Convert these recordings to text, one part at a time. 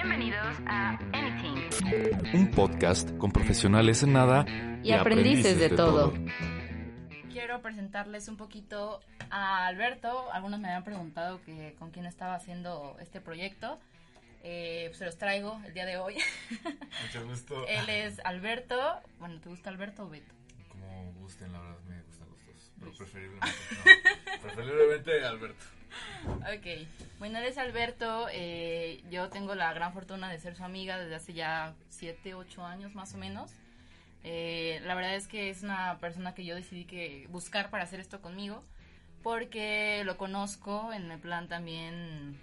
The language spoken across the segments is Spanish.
Bienvenidos a Anything. Un podcast con profesionales en nada y, aprendices, de, todo. Quiero presentarles un poquito a Alberto. Algunos me habían preguntado que con quién estaba haciendo este proyecto. Eh, se los traigo el día de hoy. Mucho gusto. Él es Alberto. Bueno, ¿te gusta Alberto o Beto? Como gusten, la verdad me gustan los dos. Pero preferiblemente, no, preferiblemente Alberto. Ok, bueno, él es Alberto, eh, yo tengo la gran fortuna de ser su amiga desde hace ya 7, 8 años más o menos. Eh, la verdad es que es una persona que yo decidí que buscar para hacer esto conmigo, porque lo conozco en el plan también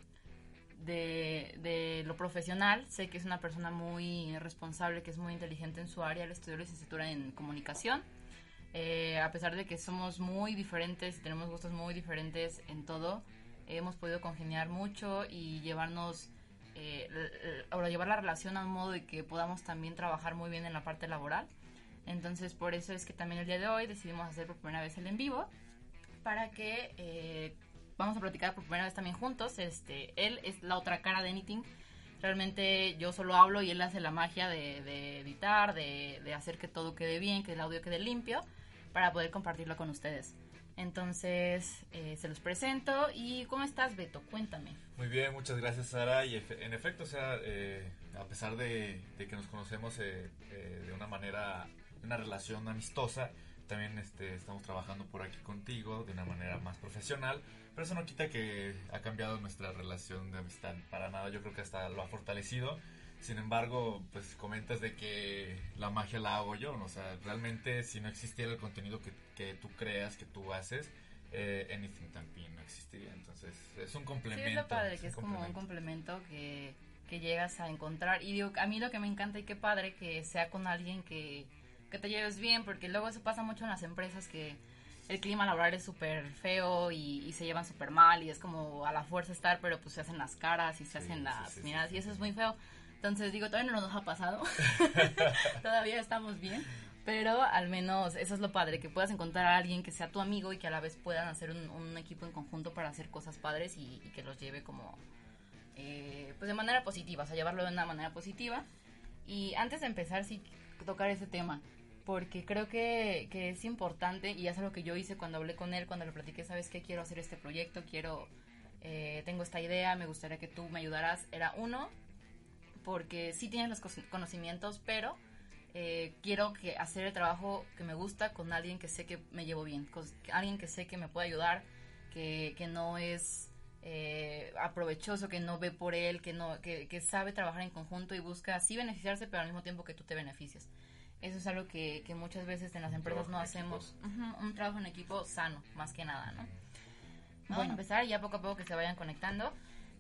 de, de, lo profesional. Sé que es una persona muy responsable, que es muy inteligente en su área. Él estudió licenciatura en comunicación. Eh, a pesar de que somos muy diferentes y tenemos gustos muy diferentes en todo, hemos podido congeniar mucho y llevarnos, eh, ahora llevar la relación a un modo de que podamos también trabajar muy bien en la parte laboral. Entonces, por eso es que también el día de hoy decidimos hacer por primera vez el en vivo, para que eh, vamos a platicar por primera vez también juntos. Este, él es la otra cara de Anything. Realmente yo solo hablo y él hace la magia de, editar, de, de, hacer que todo quede bien, que el audio quede limpio para poder compartirlo con ustedes. Entonces, eh, se los presento. ¿Y cómo estás, Beto? Cuéntame. Muy bien, muchas gracias, Sara. Y en efecto, o sea, eh, a pesar de, que nos conocemos eh, de una manera, una relación amistosa, también este, estamos trabajando por aquí contigo de una manera más profesional. Pero eso no quita que ha cambiado nuestra relación de amistad para nada. Yo creo que hasta lo ha fortalecido sin embargo, pues comentas de que la magia la hago yo, ¿no? o sea, realmente si no existiera el contenido que, que tú creas, que tú haces, eh, Anything también no existiría. Entonces, es un complemento. Sí, es lo padre, que es como un complemento que, que llegas a encontrar. Y digo, a mí lo que me encanta y qué padre que sea con alguien que, que te lleves bien, porque luego eso pasa mucho en las empresas que el clima laboral es súper feo y, se llevan súper mal y es como a la fuerza estar, pero pues se hacen las caras y se hacen las miradas y eso es muy feo. Entonces digo, todavía no nos ha pasado, todavía estamos bien, pero al menos eso es lo padre, que puedas encontrar a alguien que sea tu amigo y que a la vez puedan hacer un, equipo en conjunto para hacer cosas padres y, que los lleve como, eh, pues de manera positiva, o sea, llevarlo de una manera positiva. Y antes de empezar, sí, tocar ese tema, porque creo que, que es importante y es algo que yo hice cuando hablé con él, cuando le platiqué, sabes qué, quiero hacer este proyecto, quiero, eh, tengo esta idea, me gustaría que tú me ayudaras. Era uno, porque sí tienes los conocimientos, pero eh, quiero que hacer el trabajo que me gusta con alguien que sé que me llevo bien, con alguien que sé que me puede ayudar, que, que no es eh, aprovechoso, que no ve por él, que, no, que, que, sabe trabajar en conjunto y busca así beneficiarse, pero al mismo tiempo que tú te beneficias. Eso es algo que, que muchas veces en las empresas no hacemos. un trabajo en equipo sano, más que nada, ¿no? Vamos a empezar ya poco a poco que se vayan conectando.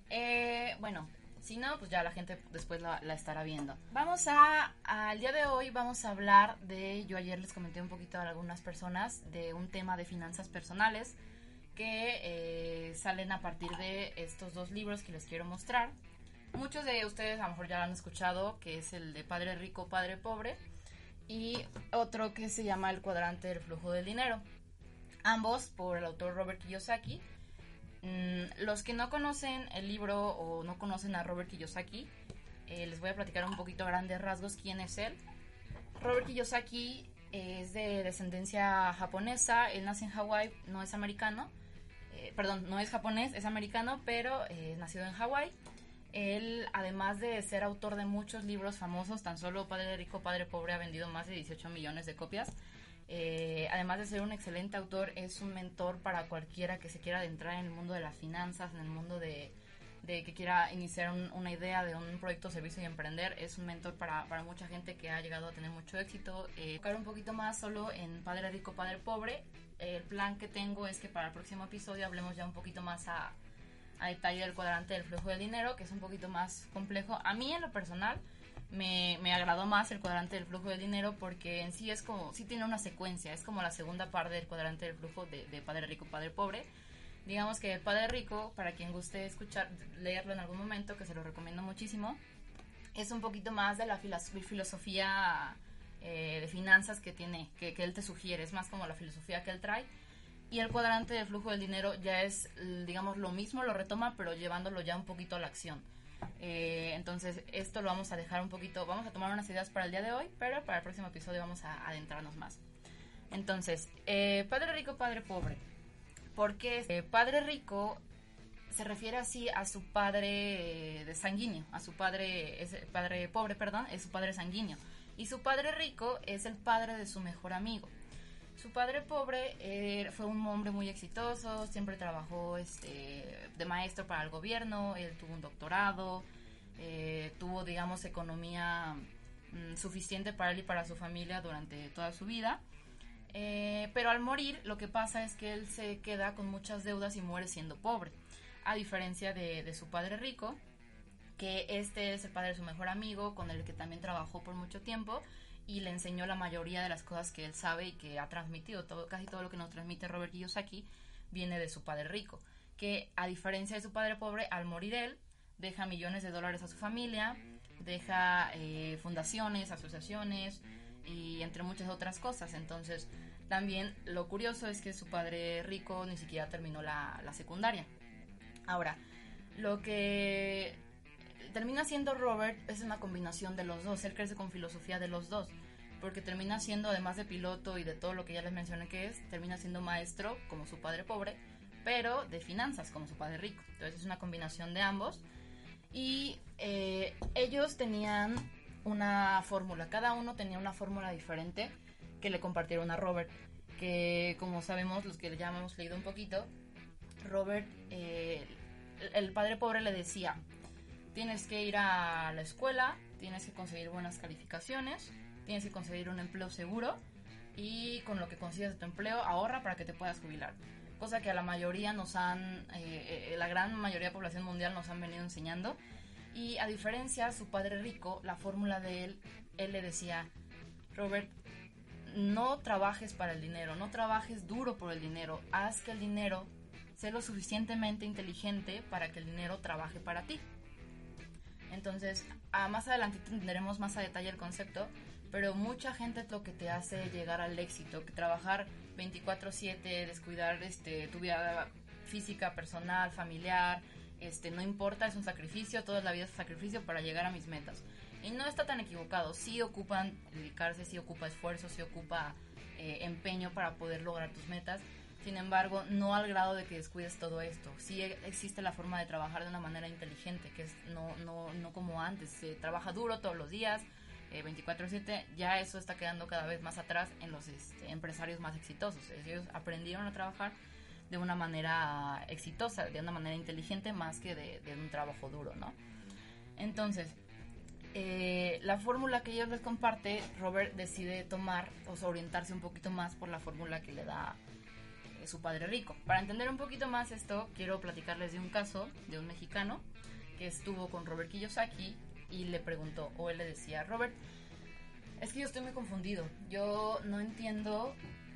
Eh, bueno, si no, pues ya la gente después la, estará viendo. Vamos a, al día de hoy vamos a hablar de, yo ayer les comenté un poquito a algunas personas de un tema de finanzas personales que eh, salen a partir de estos dos libros que les quiero mostrar. Muchos de ustedes a lo mejor ya lo han escuchado, que es el de Padre Rico, Padre Pobre, y otro que se llama El cuadrante del flujo del dinero. Ambos por el autor Robert Kiyosaki Mm, los que no conocen el libro o no conocen a Robert Kiyosaki, eh, les voy a platicar un poquito a grandes rasgos quién es él. Robert Kiyosaki es de descendencia japonesa, él nace en Hawái, no es americano, eh, perdón, no es japonés, es americano, pero eh, nació en Hawái. Él, además de ser autor de muchos libros famosos, tan solo Padre Rico, Padre Pobre ha vendido más de 18 millones de copias. Eh, además de ser un excelente autor, es un mentor para cualquiera que se quiera adentrar en el mundo de las finanzas, en el mundo de, que quiera iniciar una idea de un proyecto, servicio y emprender. Es un mentor para, mucha gente que ha llegado a tener mucho éxito. Eh, un poquito más solo en Padre Rico, Padre Pobre. el plan que tengo es que para el próximo episodio hablemos ya un poquito más a, a detalle del cuadrante del flujo de dinero, que es un poquito más complejo. A mí en lo personal me, me, agradó más el cuadrante del flujo de dinero porque en sí es como, sí tiene una secuencia, es como la segunda parte del cuadrante del flujo de, Padre Rico, Padre Pobre. Digamos que el Padre Rico, para quien guste escuchar, leerlo en algún momento, que se lo recomiendo muchísimo, es un poquito más de la filosofía eh, de finanzas que tiene, que él te sugiere, es más como la filosofía que él trae. Y el cuadrante del flujo del dinero ya es, digamos, lo mismo, lo retoma, pero llevándolo ya un poquito a la acción Eh, entonces, esto lo vamos a dejar un poquito, vamos a tomar unas ideas para el día de hoy, pero para el próximo episodio vamos a adentrarnos más. Entonces, eh, padre rico, padre pobre. Porque eh, padre rico se refiere así a su padre de sanguíneo, a su padre, padre pobre, perdón, es su padre sanguíneo. Y su padre rico es el padre de su mejor amigo. Su padre pobre eh, fue un hombre muy exitoso, siempre trabajó este, de maestro para el gobierno, él tuvo un doctorado, eh, tuvo, digamos, economía mm, suficiente para él y para su familia durante toda su vida. Eh, pero al morir, lo que pasa es que él se queda con muchas deudas y muere siendo pobre. A diferencia de, de su padre rico, que este es el padre de su mejor amigo, con el que también trabajó por mucho tiempo y le enseñó la mayoría de las cosas que él sabe y que ha transmitido. Todo, casi todo lo que nos transmite Robert Kiyosaki viene de su padre rico, que a diferencia de su padre pobre, al morir él, deja millones de dólares a su familia, deja eh, fundaciones, asociaciones y entre muchas otras cosas. Entonces, también lo curioso es que su padre rico ni siquiera terminó la, la secundaria. Ahora, lo que termina siendo Robert es una combinación de los dos. Él crece con filosofía de los dos. Porque termina siendo, además de piloto y de todo lo que ya les mencioné que es, termina siendo maestro como su padre pobre, pero de finanzas como su padre rico. Entonces es una combinación de ambos. Y eh, ellos tenían una fórmula, cada uno tenía una fórmula diferente que le compartieron a Robert. Que como sabemos, los que ya hemos leído un poquito, Robert, eh, el padre pobre le decía, tienes que ir a la escuela, tienes que conseguir buenas calificaciones, tienes que conseguir un empleo seguro y con lo que consigas tu empleo ahorra para que te puedas jubilar. Cosa que a la mayoría nos han, eh, eh, la gran mayoría de la población mundial nos han venido enseñando. Y a diferencia, su padre rico, la fórmula de él, él le decía, Robert, no trabajes para el dinero, no trabajes duro por el dinero, haz que el dinero sea lo suficientemente inteligente para que el dinero trabaje para ti. Entonces, a más adelante tendremos más a detalle el concepto, pero mucha gente es lo que te hace llegar al éxito, que trabajar 24/7, descuidar este, tu vida física, personal, familiar, este, no importa, es un sacrificio, toda la vida es un sacrificio para llegar a mis metas. Y no está tan equivocado, sí ocupan dedicarse, sí ocupa esfuerzo, sí ocupa eh, empeño para poder lograr tus metas, sin embargo, no al grado de que descuides todo esto. Sí existe la forma de trabajar de una manera inteligente, que es no, no, no como antes. Se trabaja duro todos los días, 24/7. Eh, ya eso está quedando cada vez más atrás en los este, empresarios más exitosos. Ellos aprendieron a trabajar de una manera exitosa, de una manera inteligente, más que de, un trabajo duro, ¿no? Entonces, eh, la fórmula que ellos les comparte, Robert decide tomar o orientarse un poquito más por la fórmula que le da su padre rico. Para entender un poquito más esto, quiero platicarles de un caso de un mexicano que estuvo con Robert Kiyosaki y le preguntó, o él le decía, Robert, es que yo estoy muy confundido, yo no entiendo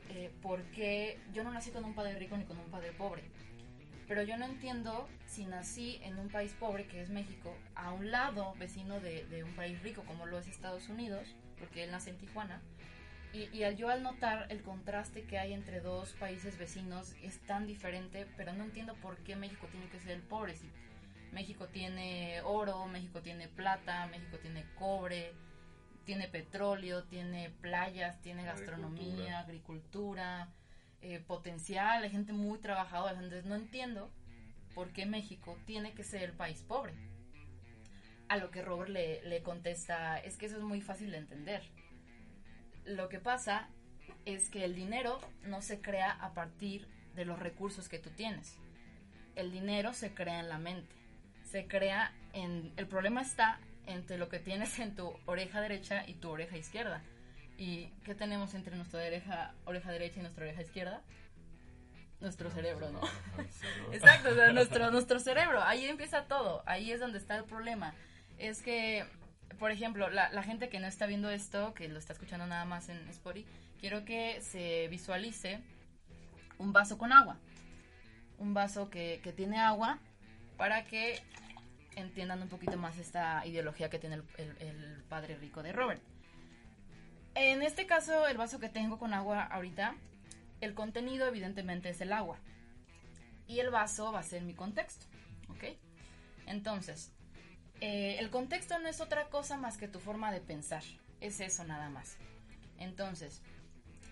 eh, por qué yo no nací con un padre rico ni con un padre pobre. Pero yo no entiendo si nací en un país pobre, que es México, a un lado vecino de, de un país rico, como lo es Estados Unidos, porque él nace en Tijuana, y, al yo al notar el contraste que hay entre dos países vecinos es tan diferente, pero no entiendo por qué México tiene que ser el pobre. Si México tiene oro, México tiene plata, México tiene cobre, tiene petróleo, tiene playas, tiene gastronomía, agricultura, eh, potencial, hay gente muy trabajadora. Entonces no entiendo por qué México tiene que ser el país pobre. A lo que Robert le, le contesta, es que eso es muy fácil de entender lo que pasa es que el dinero no se crea a partir de los recursos que tú tienes. El dinero se crea en la mente. Se crea en... El problema está entre lo que tienes en tu oreja derecha y tu oreja izquierda. ¿Y qué tenemos entre nuestra oreja, oreja derecha y nuestra oreja izquierda? Nuestro cerebro, ¿no? Exacto, nuestro, nuestro cerebro. Ahí empieza todo. Ahí es donde está el problema. Es que por ejemplo, la, gente que no está viendo esto, que lo está escuchando nada más en Spotify, quiero que se visualice un vaso con agua. Un vaso que, que tiene agua para que entiendan un poquito más esta ideología que tiene el, el, padre rico de Robert. En este caso, el vaso que tengo con agua ahorita, el contenido evidentemente es el agua. Y el vaso va a ser mi contexto. ¿Ok? Entonces, Eh, el contexto no es otra cosa más que tu forma de pensar. Es eso nada más. Entonces,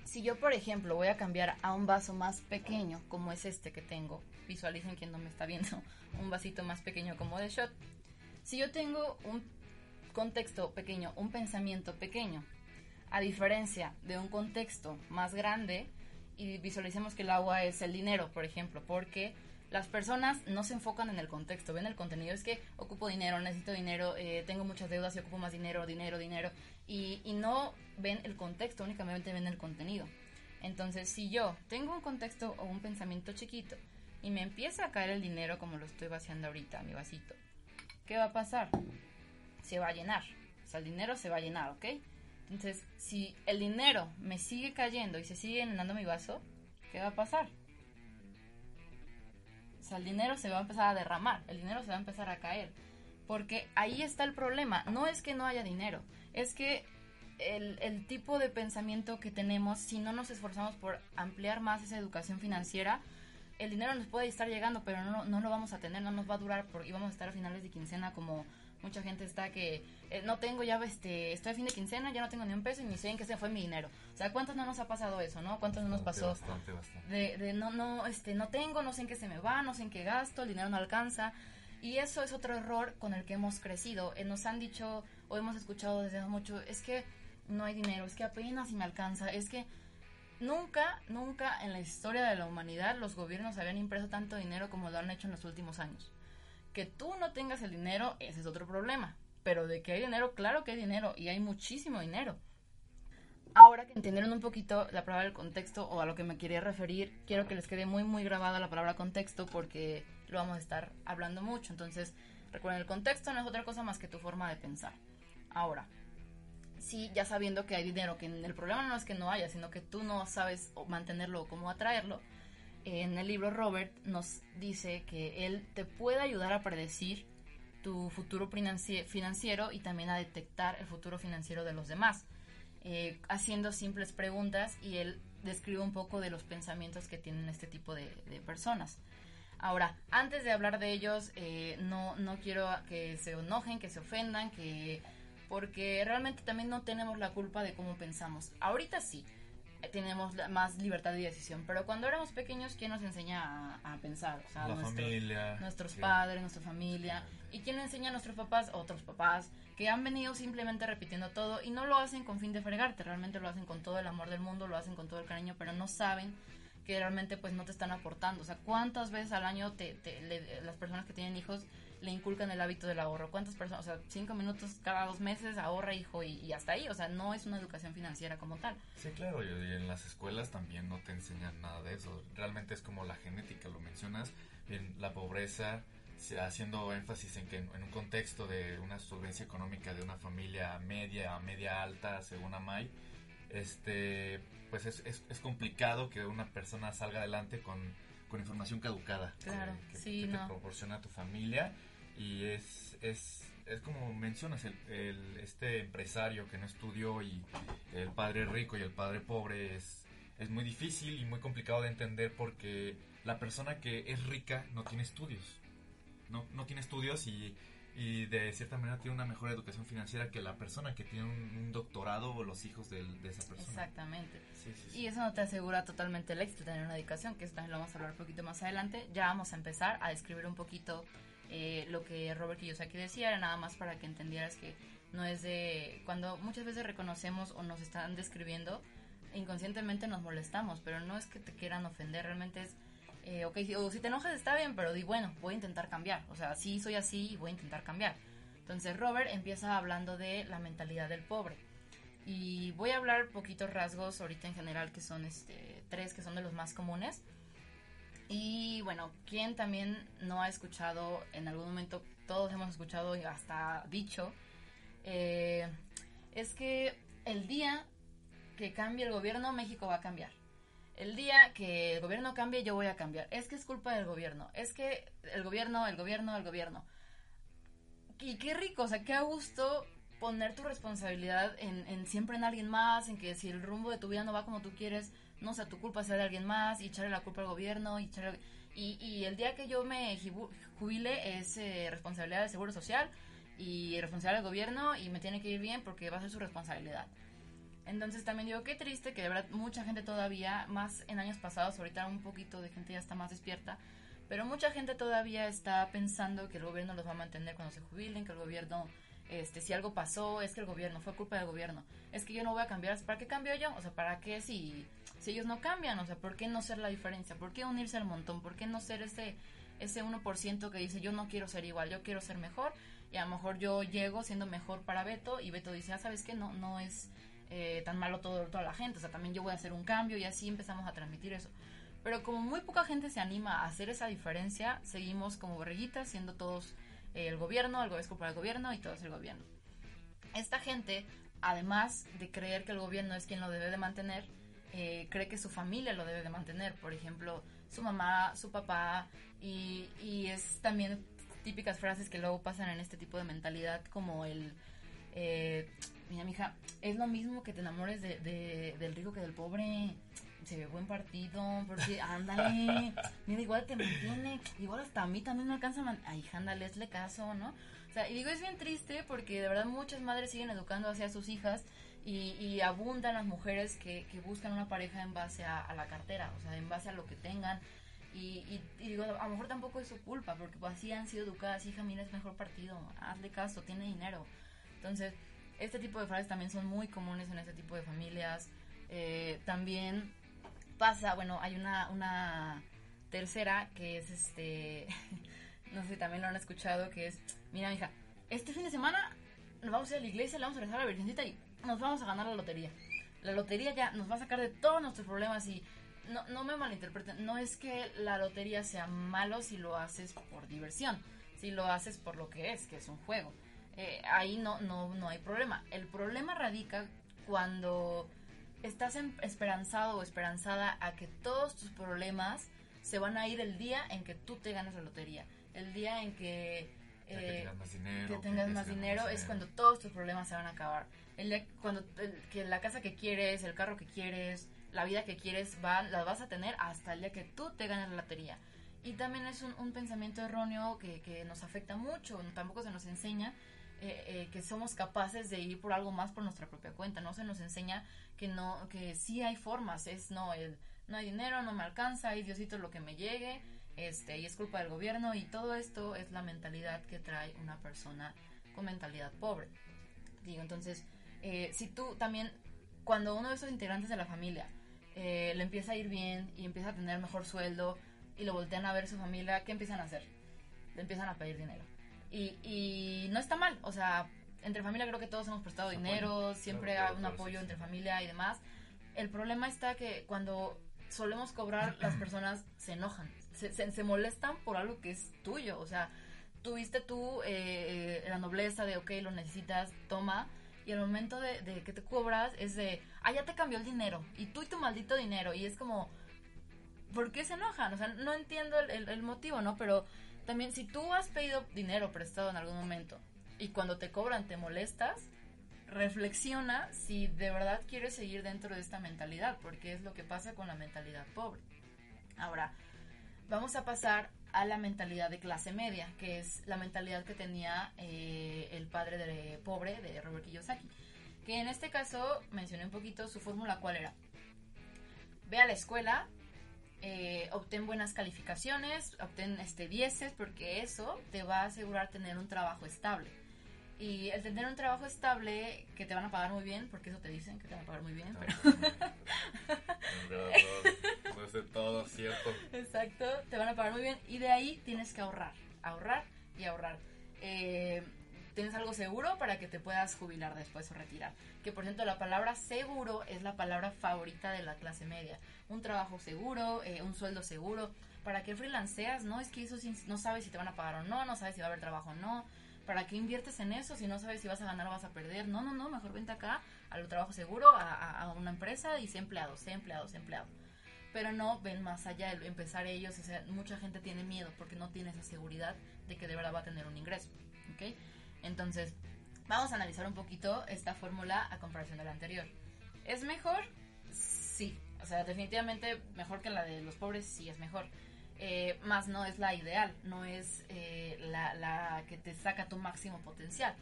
si yo, por ejemplo, voy a cambiar a un vaso más pequeño, como es este que tengo, visualicen quien no me está viendo, un vasito más pequeño como de shot. Si yo tengo un contexto pequeño, un pensamiento pequeño, a diferencia de un contexto más grande, y visualicemos que el agua es el dinero, por ejemplo, porque las personas no se enfocan en el contexto, ven el contenido, es que ocupo dinero, necesito dinero, eh, tengo muchas deudas y ocupo más dinero, dinero, dinero, y, no ven el contexto, únicamente ven el contenido. Entonces, si yo tengo un contexto o un pensamiento chiquito y me empieza a caer el dinero como lo estoy vaciando ahorita, mi vasito, ¿qué va a pasar? Se va a llenar, o sea, el dinero se va a llenar, ¿ok? Entonces, si el dinero me sigue cayendo y se sigue llenando mi vaso, ¿qué va a pasar? O sea, el dinero se va a empezar a derramar, el dinero se va a empezar a caer. Porque ahí está el problema. No es que no haya dinero, es que el, el, tipo de pensamiento que tenemos, si no nos esforzamos por ampliar más esa educación financiera, el dinero nos puede estar llegando, pero no, no lo vamos a tener, no nos va a durar por, y vamos a estar a finales de quincena como mucha gente está que eh, no tengo ya, este, estoy a fin de quincena, ya no tengo ni un peso y ni sé en qué se fue mi dinero. O sea, ¿cuántos no nos ha pasado eso, no? ¿Cuántos no nos pasó? Bastante, bastante. De, de no, no, este, no tengo, no sé en qué se me va, no sé en qué gasto, el dinero no alcanza. Y eso es otro error con el que hemos crecido. Eh, nos han dicho o hemos escuchado desde hace mucho, es que no hay dinero, es que apenas si me alcanza, es que nunca, nunca en la historia de la humanidad los gobiernos habían impreso tanto dinero como lo han hecho en los últimos años. Que tú no tengas el dinero, ese es otro problema. Pero de que hay dinero, claro que hay dinero y hay muchísimo dinero. Ahora que entendieron un poquito la palabra del contexto o a lo que me quería referir, quiero que les quede muy muy grabada la palabra contexto porque lo vamos a estar hablando mucho. Entonces, recuerden, el contexto no es otra cosa más que tu forma de pensar. Ahora, sí, ya sabiendo que hay dinero, que el problema no es que no haya, sino que tú no sabes mantenerlo o cómo atraerlo, en el libro Robert nos dice que él te puede ayudar a predecir tu futuro financiero y también a detectar el futuro financiero de los demás, eh, haciendo simples preguntas y él describe un poco de los pensamientos que tienen este tipo de, personas. Ahora, antes de hablar de ellos, eh, no, no quiero que se enojen, que se ofendan, que porque realmente también no tenemos la culpa de cómo pensamos. Ahorita sí, tenemos más libertad de decisión. Pero cuando éramos pequeños, ¿quién nos enseña a, pensar? O sea, la familia. Nuestros padres, nuestra familia. ¿Y quién enseña a nuestros papás? Otros papás que han venido simplemente repitiendo todo y no lo hacen con fin de fregarte, realmente lo hacen con todo el amor del mundo, lo hacen con todo el cariño, pero no saben que realmente pues no te están aportando. O sea, ¿cuántas veces al año te, las personas que tienen hijos le inculcan el hábito del ahorro. ¿Cuántas personas? O sea, cinco minutos cada dos meses ahorra, hijo, y, hasta ahí. O sea, no es una educación financiera como tal. Sí, claro, y, en las escuelas también no te enseñan nada de eso. Realmente es como la genética, lo mencionas. La pobreza, haciendo énfasis en que en, un contexto de una solvencia económica de una familia media, media alta, según Amay, este, pues es, es, complicado que una persona salga adelante con, con información caducada claro, que, sí, que no. te proporciona tu familia y es, es, es como mencionas, el, este empresario que no estudió y el padre rico y el padre pobre es, es muy difícil y muy complicado de entender porque la persona que es rica no tiene estudios. No, no tiene estudios y, y de cierta manera tiene una mejor educación financiera que la persona que tiene un, doctorado o los hijos de, de esa persona. Exactamente. Sí, sí, sí. Y eso no te asegura totalmente el éxito, tener una educación, que eso también lo vamos a hablar un poquito más adelante. Ya vamos a empezar a describir un poquito eh, lo que Robert Kiyosaki decía era nada más para que entendieras que no es de cuando muchas veces reconocemos o nos están describiendo inconscientemente nos molestamos pero no es que te quieran ofender realmente es eh, ok o si te enojas está bien pero di bueno voy a intentar cambiar o sea sí soy así y voy a intentar cambiar. Entonces Robert empieza hablando de la mentalidad del pobre. Y voy a hablar poquitos rasgos ahorita en general que son este tres que son de los más comunes y bueno, ¿quién también no ha escuchado en algún momento, todos hemos escuchado y hasta dicho, eh, es que el día que cambie el gobierno, México va a cambiar. El día que el gobierno cambie, yo voy a cambiar. Es que es culpa del gobierno. Es que el gobierno, el gobierno, el gobierno. Y qué rico, o sea, qué a gusto poner tu responsabilidad en, en siempre en alguien más, en que si el rumbo de tu vida no va como tú quieres, no sea tu culpa sea de alguien más y echarle la culpa al gobierno y el día que yo me jubile es eh, responsabilidad del Seguro Social y responsable del gobierno y me tiene que ir bien porque va a ser su responsabilidad. Entonces también digo, qué triste que de verdad mucha gente todavía, más en años pasados, ahorita un poquito de gente ya está más despierta, pero mucha gente todavía está pensando que el gobierno los va a mantener cuando se jubilen, que el gobierno, este, si algo pasó, es que el gobierno, fue culpa del gobierno, es que yo no voy a cambiar, ¿para qué cambio yo? O sea, ¿para qué si, si ellos no cambian? O sea, ¿por qué no ser la diferencia? ¿Por qué unirse al montón? ¿Por qué no ser ese, ese 1% que dice yo no quiero ser igual, yo quiero ser mejor? Y a lo mejor yo llego siendo mejor para Beto y Beto dice, ah, ¿sabes qué? No, no es eh, tan malo todo, toda la gente, o sea, también yo voy a hacer un cambio y así empezamos a transmitir eso. Pero como muy poca gente se anima a hacer esa diferencia, seguimos como borreguitas, siendo todos eh, el gobierno, algo es culpa del gobierno y todo el gobierno. Esta gente, además de creer que el gobierno es quien lo debe de mantener, eh, cree que su familia lo debe de mantener. Por ejemplo, su mamá, su papá, y, y es también típicas frases que luego pasan en este tipo de mentalidad como el... Eh, mira, mija, es lo mismo que te enamores de, del rico que del pobre. Se ve buen partido, porque ándale, mira, igual te mantiene, igual hasta a mí también me alcanza, man ay, ándale, hazle caso, ¿no? O sea, y digo, es bien triste porque de verdad muchas madres siguen educando hacia sus hijas y, abundan las mujeres que, buscan una pareja en base a, la cartera, o sea, en base a lo que tengan. Y, y, y, digo, a lo mejor tampoco es su culpa, porque pues, así han sido educadas, hija, mira, es mejor partido, hazle caso, tiene dinero. Entonces, este tipo de frases también son muy comunes en este tipo de familias. Eh, también pasa, bueno, hay una, tercera que es este, no sé también lo han escuchado, que es, mira, hija, este fin de semana nos vamos a ir a la iglesia, le vamos a rezar a la Virgencita y nos vamos a ganar la lotería. La lotería ya nos va a sacar de todos nuestros problemas y no, no me malinterpreten, no es que la lotería sea malo si lo haces por diversión, si lo haces por lo que es, que es un juego eh, ahí no, no, no hay problema. El problema radica cuando estás esperanzado o esperanzada a que todos tus problemas se van a ir el día en que tú te ganas la lotería. El día en que, eh, que tengas más dinero, que tengas más dinero es cuando todos tus problemas se van a acabar. El cuando que la casa que quieres, el carro que quieres, la vida que quieres, va, la vas a tener hasta el día que tú te ganes la lotería. Y también es un, un pensamiento erróneo que, que, nos afecta mucho, tampoco se nos enseña eh, eh, que somos capaces de ir por algo más por nuestra propia cuenta, no se nos enseña que no, que sí hay formas, es no, el, no hay dinero, no me alcanza, y Diosito lo que me llegue, este, y es culpa del gobierno, y todo esto es la mentalidad que trae una persona con mentalidad pobre. Digo, entonces, eh, si tú también, cuando uno de esos integrantes de la familia eh, le empieza a ir bien y empieza a tener mejor sueldo y lo voltean a ver su familia, ¿qué empiezan a hacer? Le empiezan a pedir dinero y, y no está mal, o sea, entre familia creo que todos hemos prestado dinero, siempre hay un apoyo entre familia y demás. El problema está que cuando solemos cobrar, las personas se enojan, se, se, molestan por algo que es tuyo, o sea, tuviste tú eh, la nobleza de, ok, lo necesitas, toma, y el momento de, de, que te cobras es de, ah, ya te cambió el dinero, y tú y tu maldito dinero, y es como, ¿por qué se enojan? O sea, no entiendo el, el, el motivo, ¿no? Pero también, si tú has pedido dinero prestado en algún momento y cuando te cobran te molestas, reflexiona si de verdad quieres seguir dentro de esta mentalidad, porque es lo que pasa con la mentalidad pobre. Ahora, vamos a pasar a la mentalidad de clase media, que es la mentalidad que tenía eh, el padre de pobre de Robert Kiyosaki. Que en este caso mencioné un poquito su fórmula, ¿cuál era? Ve a la escuela, eh, obtén buenas calificaciones, obtén este dieces, porque eso te va a asegurar tener un trabajo estable. Y el tener un trabajo estable que te van a pagar muy bien, porque eso te dicen que te van a pagar muy bien, pero... no, es de todo cierto. Exacto, te van a pagar muy bien y de ahí tienes que ahorrar, ahorrar y ahorrar. Eh, tienes algo seguro para que te puedas jubilar después o retirar. Que por cierto, la palabra seguro es la palabra favorita de la clase media. Un trabajo seguro, eh, un sueldo seguro. ¿Para qué freelanceas? No, es que eso no sabes si te van a pagar o no, no sabes si va a haber trabajo o no. ¿Para qué inviertes en eso si no sabes si vas a ganar o vas a perder? No, no, no, mejor vente acá al trabajo seguro, a, a una empresa y sé empleado, sé empleado, sé empleado pero no ven más allá de empezar ellos. O sea, mucha gente tiene miedo porque no tiene esa seguridad de que de verdad va a tener un ingreso. ¿ok? Entonces, vamos a analizar un poquito esta fórmula a comparación de la anterior. ¿Es mejor? Sí. O sea, definitivamente mejor que la de los pobres, sí es mejor. eh, más no es la ideal, no es eh, la, la, que te saca tu máximo potencial.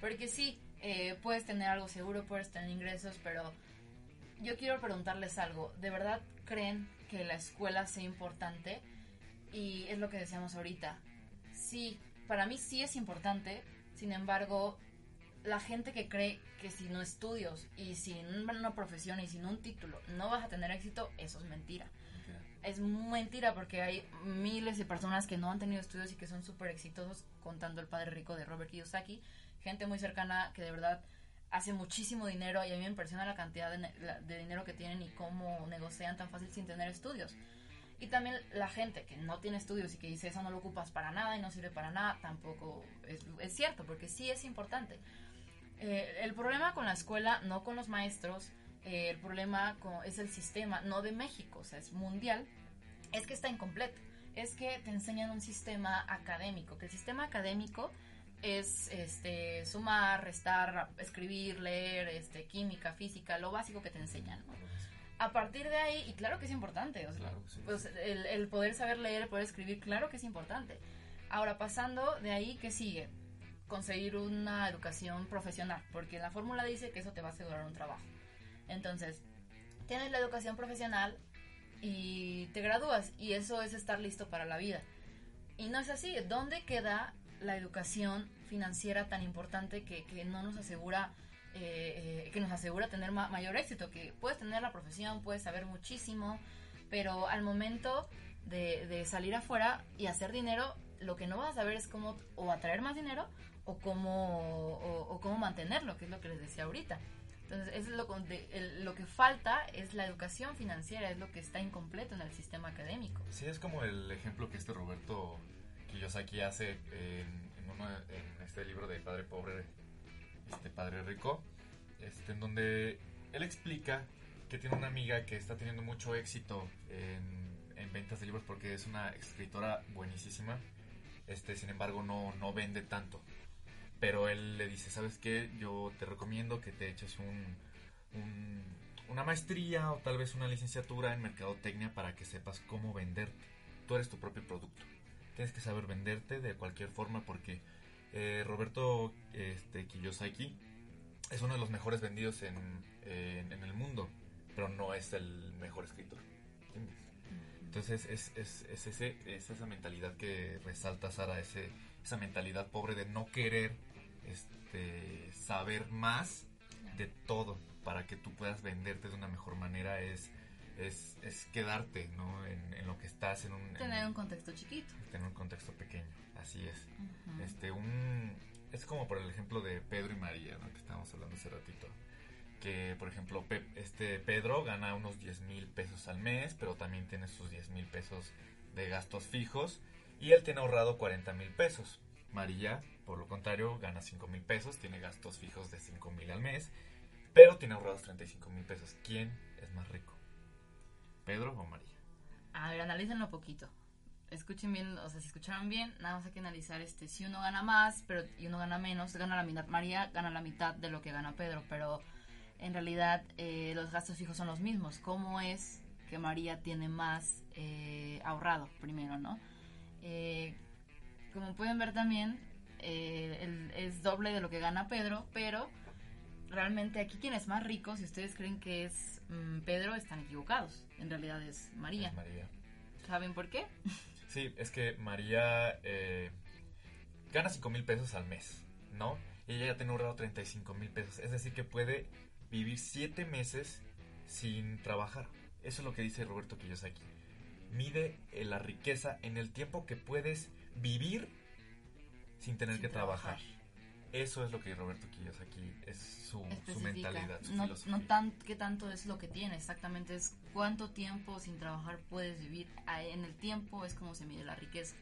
Porque sí, eh, puedes tener algo seguro, puedes tener ingresos, pero yo quiero preguntarles algo. ¿De verdad creen que la escuela sea importante? Y es lo que decíamos ahorita. Sí, para mí sí es importante, sin embargo, la gente que cree que sin no estudios y sin una profesión y sin un título no vas a tener éxito, eso es mentira es mentira porque hay miles de personas que no han tenido estudios y que son súper exitosos, contando el padre rico de Robert Kiyosaki, gente muy cercana que de verdad hace muchísimo dinero y a mí me impresiona la cantidad de, dinero que tienen y cómo negocian tan fácil sin tener estudios. Y también la gente que no tiene estudios y que dice eso no lo ocupas para nada y no sirve para nada, tampoco es, cierto, porque sí es importante. Eh, el problema con la escuela, no con los maestros, el problema es el sistema, no de México, o sea, es mundial, es que está incompleto. Es que te enseñan un sistema académico, que el sistema académico es este sumar, restar, escribir, leer, este química, física, lo básico que te enseñan. A partir de ahí, y claro que es importante, pues el, el, poder saber leer, el poder escribir, claro que es importante. Ahora, pasando de ahí, ¿qué sigue? Conseguir una educación profesional, porque la fórmula dice que eso te va a asegurar un trabajo. Entonces, tienes la educación profesional y te gradúas y eso es estar listo para la vida. Y no es así. ¿Dónde queda la educación financiera tan importante que, no nos asegura eh, eh, que nos asegura tener mayor éxito? Que puedes tener la profesión, puedes saber muchísimo, pero al momento de, salir afuera y hacer dinero, lo que no vas a saber es cómo o atraer más dinero o cómo, o cómo mantenerlo, que es lo que les decía ahorita. Entonces, es lo que falta es la educación financiera, es lo que está incompleto en el sistema académico. Sí, es como el ejemplo que este Roberto Kiyosaki hace en, en, este libro de Padre Pobre, este Padre Rico, este, en donde él explica que tiene una amiga que está teniendo mucho éxito en, en ventas de libros porque es una escritora buenísima, este, sin embargo no, no vende tanto. Pero él le dice, ¿sabes qué? Yo te recomiendo que te eches un, una maestría o tal vez una licenciatura en mercadotecnia para que sepas cómo venderte. Tú eres tu propio producto. Tienes que saber venderte de cualquier forma porque eh, Roberto este, Kiyosaki es uno de los mejores vendidos en, el mundo, pero no es el mejor escritor. Entonces es, es, es, ese, es esa mentalidad que resalta Sara, ese, esa mentalidad pobre de no querer este, saber más de todo para que tú puedas venderte de una mejor manera es, es, es quedarte ¿no? en, lo que estás en un... Tener un contexto chiquito. Tener un contexto pequeño, así es. este, un, es como por el ejemplo de Pedro y María, ¿no? que estábamos hablando hace ratito. Que, por ejemplo, este Pedro gana unos 10 mil pesos al mes, pero también tiene sus 10 mil pesos de gastos fijos. Y él tiene ahorrado 40 mil pesos. María por lo contrario, gana 5 mil pesos, tiene gastos fijos de 5 mil al mes, pero tiene ahorrados 35 mil pesos. ¿Quién es más rico? ¿Pedro o María? A ver, analícenlo poquito. Escuchen bien, o sea, si escucharon bien, nada más hay que analizar este, si uno gana más pero y uno gana menos, gana la mitad. María gana la mitad de lo que gana Pedro, pero en realidad eh, los gastos fijos son los mismos. ¿Cómo es que María tiene más eh, ahorrado primero, no? Eh, como pueden ver también, eh, es doble de lo que gana Pedro, pero realmente aquí quien es más rico, si ustedes creen que es mm, Pedro, están equivocados. En realidad es María. María. ¿Saben por qué? Sí, es que María eh, gana 5 mil pesos al mes, ¿no? Y ella ya tiene ahorrado 35 mil pesos. Es decir, que puede vivir 7 meses sin trabajar. Eso es lo que dice Roberto Kiyosaki. Mide eh, la riqueza en el tiempo que puedes vivir sin tener que trabajar. Eso es lo que Roberto aquí es su, su mentalidad. no, no tan qué tanto es lo que tiene, exactamente es cuánto tiempo sin trabajar puedes vivir. En el tiempo es como se mide la riqueza.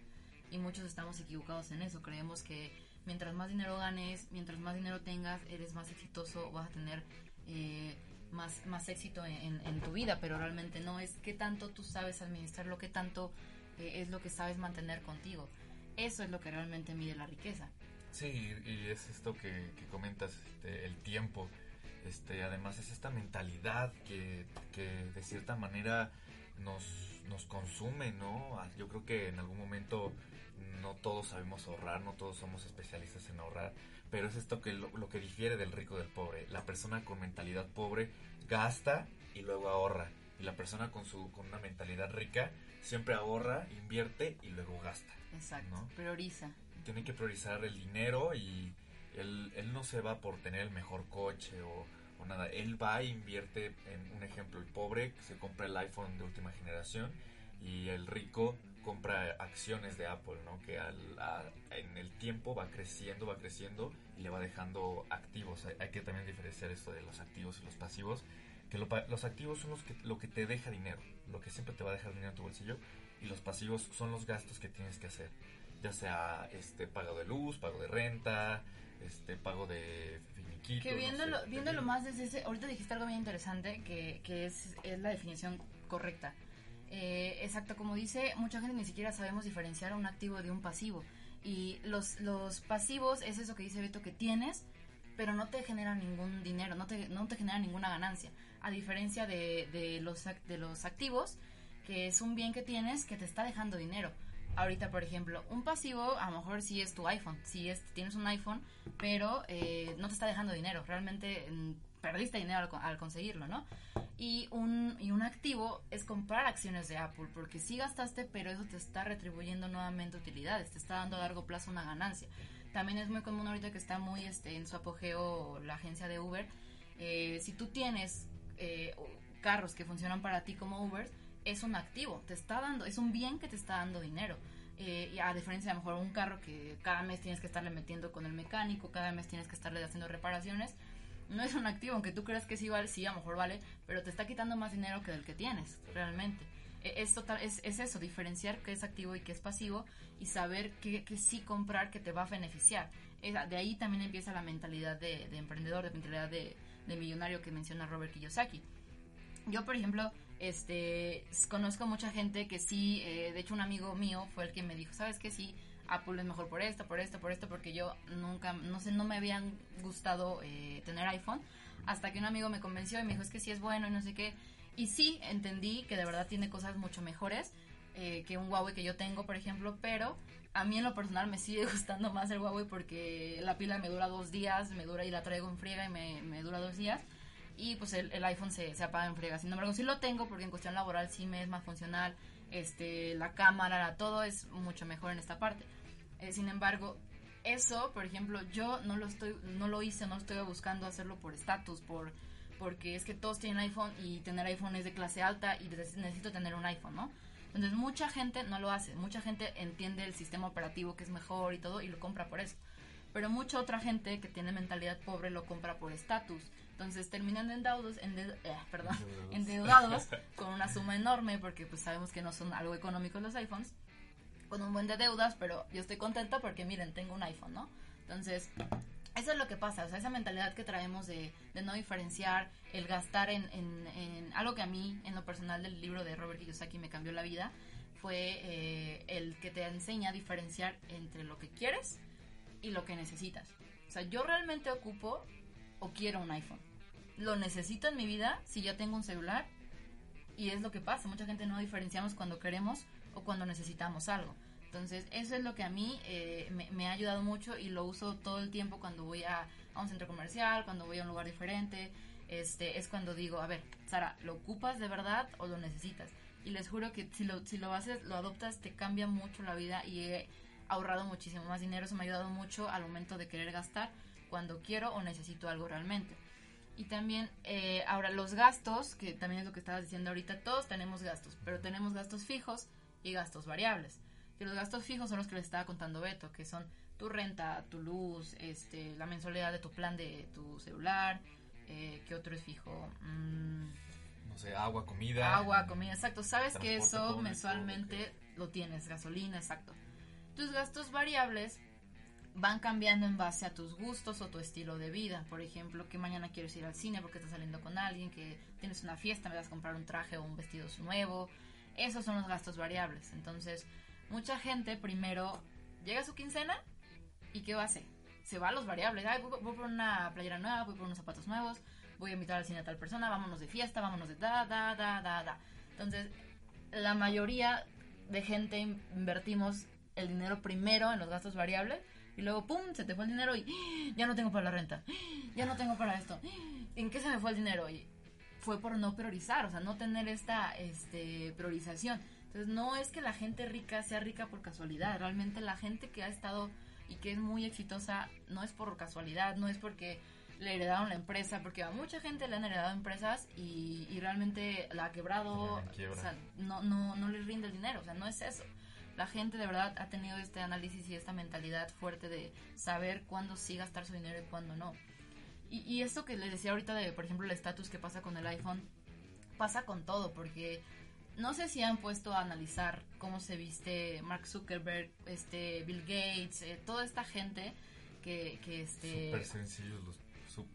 Y muchos estamos equivocados en eso. Creemos que mientras más dinero ganes, mientras más dinero tengas, eres más exitoso, vas a tener eh, más, más éxito en, tu vida. Pero realmente no es qué tanto tú sabes administrar lo que tanto eh, es lo que sabes mantener contigo. Eso es lo que realmente mide la riqueza. Sí, y es esto que, comentas, este, el tiempo. Este, además es esta mentalidad que, que de cierta manera nos, nos consume, ¿no? Ah, Yo creo que en algún momento no todos sabemos ahorrar, no todos somos especialistas en ahorrar, pero es esto que lo, lo que difiere del rico del pobre. La persona con mentalidad pobre gasta y luego ahorra. Y la persona con su con una mentalidad rica siempre ahorra, invierte y luego gasta. Exacto. ¿no? Prioriza. Tiene que priorizar el dinero y él, él no se va por tener el mejor coche o, o nada. Él va e invierte en un ejemplo. El pobre se compra el iPhone de última generación y el rico compra acciones de Apple, ¿no? Que al- a- en el tiempo va creciendo, va creciendo y le va dejando activos. Hay, hay que también diferenciar esto de los activos y los pasivos. Que lo los activos son los que, lo que te deja dinero, lo que siempre te va a dejar dinero en tu bolsillo. Y los pasivos son los gastos que tienes que hacer. Ya sea este pago de luz, pago de renta, este pago de finiquitos. Que no viéndolo, sé, de viéndolo más desde ese, ahorita dijiste algo bien interesante que, que es, es la definición correcta. Eh, exacto, como dice, mucha gente ni siquiera sabemos diferenciar un activo de un pasivo. Y los, los pasivos es eso que dice Beto que tienes, pero no te genera ningún dinero, no te, no te genera ninguna ganancia. A diferencia de, de, los, de los activos, que es un bien que tienes que te está dejando dinero. Ahorita, por ejemplo, un pasivo a lo mejor sí es tu iPhone, si es, tienes un iPhone, pero eh, no te está dejando dinero, realmente mm, perdiste dinero al, co- al conseguirlo, ¿no? Y un, y un activo es comprar acciones de Apple, porque sí gastaste, pero eso te está retribuyendo nuevamente utilidades, te está dando a largo plazo una ganancia. También es muy común ahorita que está muy este, en su apogeo la agencia de Uber. eh, si tú tienes eh, carros que funcionan para ti como Uber, es un activo, te está dando, es un bien que te está dando dinero. Eh, y a diferencia de a lo mejor un carro que cada mes tienes que estarle metiendo con el mecánico, cada mes tienes que estarle haciendo reparaciones, no es un activo, aunque tú creas que sí vale, sí, a lo mejor vale, pero te está quitando más dinero que del que tienes, realmente. Eh, Es, total, es, es eso, diferenciar qué es activo y qué es pasivo y saber qué, qué sí comprar que te va a beneficiar. De ahí también empieza la mentalidad de, de emprendedor, de mentalidad de millonario que menciona Robert Kiyosaki. Yo, por ejemplo, este, conozco mucha gente que sí, eh, de hecho un amigo mío fue el que me dijo, ¿sabes qué? Sí, Apple es mejor por esto, por esto, por esto, porque yo nunca, no sé, no me habían gustado eh, tener iPhone, hasta que un amigo me convenció y me dijo, es que sí es bueno y no sé qué. Y sí, entendí que de verdad tiene cosas mucho mejores eh, que un Huawei que yo tengo, por ejemplo, pero a mí en lo personal me sigue gustando más el Huawei porque la pila me dura dos días, me dura y la traigo en friega y me, me dura dos días y pues el, el iPhone se, se apaga en friega. Sin embargo, sí lo tengo porque en cuestión laboral sí me es más funcional. Este, la cámara, todo es mucho mejor en esta parte. Eh, sin embargo, eso, por ejemplo, yo no lo estoy, no lo hice, no estoy buscando hacerlo por estatus, por porque es que todos tienen iPhone y tener iPhone es de clase alta y necesito tener un iPhone, ¿no? Entonces mucha gente no lo hace, mucha gente entiende el sistema operativo que es mejor y todo y lo compra por eso. Pero mucha otra gente que tiene mentalidad pobre lo compra por estatus. Entonces terminan endeudados, ende- eh, perdón, endeudados con una suma enorme porque pues sabemos que no son algo económicos los iPhones con un buen de deudas, pero yo estoy contenta porque miren, tengo un iPhone, ¿no? Entonces, eso es lo que pasa, o sea, esa mentalidad que traemos de, de no diferenciar, el gastar en, en- en algo que a mí, en lo personal del libro de Robert Kiyosaki me cambió la vida, fue eh, el que te enseña a diferenciar entre lo que quieres y lo que necesitas. O sea, yo realmente ocupo o quiero un iPhone. Lo necesito en mi vida si ya tengo un celular y es lo que pasa. Mucha gente no diferenciamos cuando queremos o cuando necesitamos algo. Entonces, eso es lo que a mí eh, me, ha ayudado mucho y lo uso todo el tiempo cuando voy a, a un centro comercial, cuando voy a un lugar diferente. Este, es cuando digo, a ver, Sara, ¿lo ocupas de verdad o lo necesitas? Y les juro que si lo, si lo haces, lo adoptas, te cambia mucho la vida y he ahorrado muchísimo más dinero. Eso me ha ayudado mucho al momento de querer gastar cuando quiero o necesito algo realmente. Y también, eh, ahora, los gastos, que también es lo que estabas diciendo ahorita, todos tenemos gastos, pero tenemos gastos fijos y gastos variables. Y los gastos fijos son los que les estaba contando Beto, que son tu renta, tu luz, este, la mensualidad de tu plan de tu celular, eh, ¿qué otro es fijo? Mm, No sé, agua, comida. agua, comida, exacto. Sabes que eso público, mensualmente lo tienes, gasolina, exacto. Tus gastos variables van cambiando en base a tus gustos o tu estilo de vida. Por ejemplo, que mañana quieres ir al cine porque estás saliendo con alguien, que tienes una fiesta, me vas a comprar un traje o un vestido nuevo. Esos son los gastos variables. Entonces, mucha gente primero llega a su quincena y ¿qué hacer? Se va a los variables. Ay, voy, voy por una playera nueva, voy por unos zapatos nuevos, voy a invitar al cine a tal persona, vámonos de fiesta, vámonos de da, da, da, da, da. Entonces, la mayoría de gente invertimos el dinero primero en los gastos variables y luego, ¡pum!, se te fue el dinero y ¡Ah! ya no tengo para la renta, ¡Ah! ya no tengo para esto. ¿En qué se me fue el dinero? Y fue por no priorizar, o sea, no tener esta este, priorización. Entonces, no es que la gente rica sea rica por casualidad, realmente la gente que ha estado y que es muy exitosa no es por casualidad, no es porque le heredaron la empresa, porque a mucha gente le han heredado empresas y, y realmente la ha quebrado, o sea, no, no, no les rinde el dinero, o sea, no es eso. La gente de verdad ha tenido este análisis y esta mentalidad fuerte de saber cuándo sí gastar su dinero y cuándo no. Y, y esto que les decía ahorita de, por ejemplo, el estatus que pasa con el iPhone, pasa con todo, porque no sé si han puesto a analizar cómo se viste Mark Zuckerberg, este Bill Gates, eh, toda esta gente que, que este súper sencillos los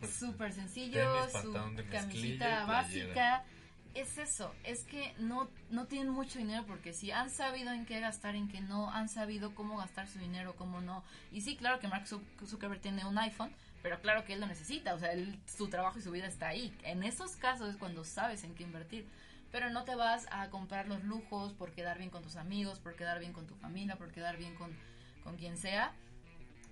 súper sencillos, su camiseta básica. Es eso, es que no, no tienen mucho dinero porque si han sabido en qué gastar, en qué no, han sabido cómo gastar su dinero, cómo no. Y sí, claro que Mark Zuckerberg tiene un iPhone, pero claro que él lo necesita, o sea, su trabajo y su vida está ahí. En esos casos es cuando sabes en qué invertir pero no te vas a comprar los lujos por quedar bien con tus amigos, por quedar bien con tu familia, por quedar bien con, con quien sea.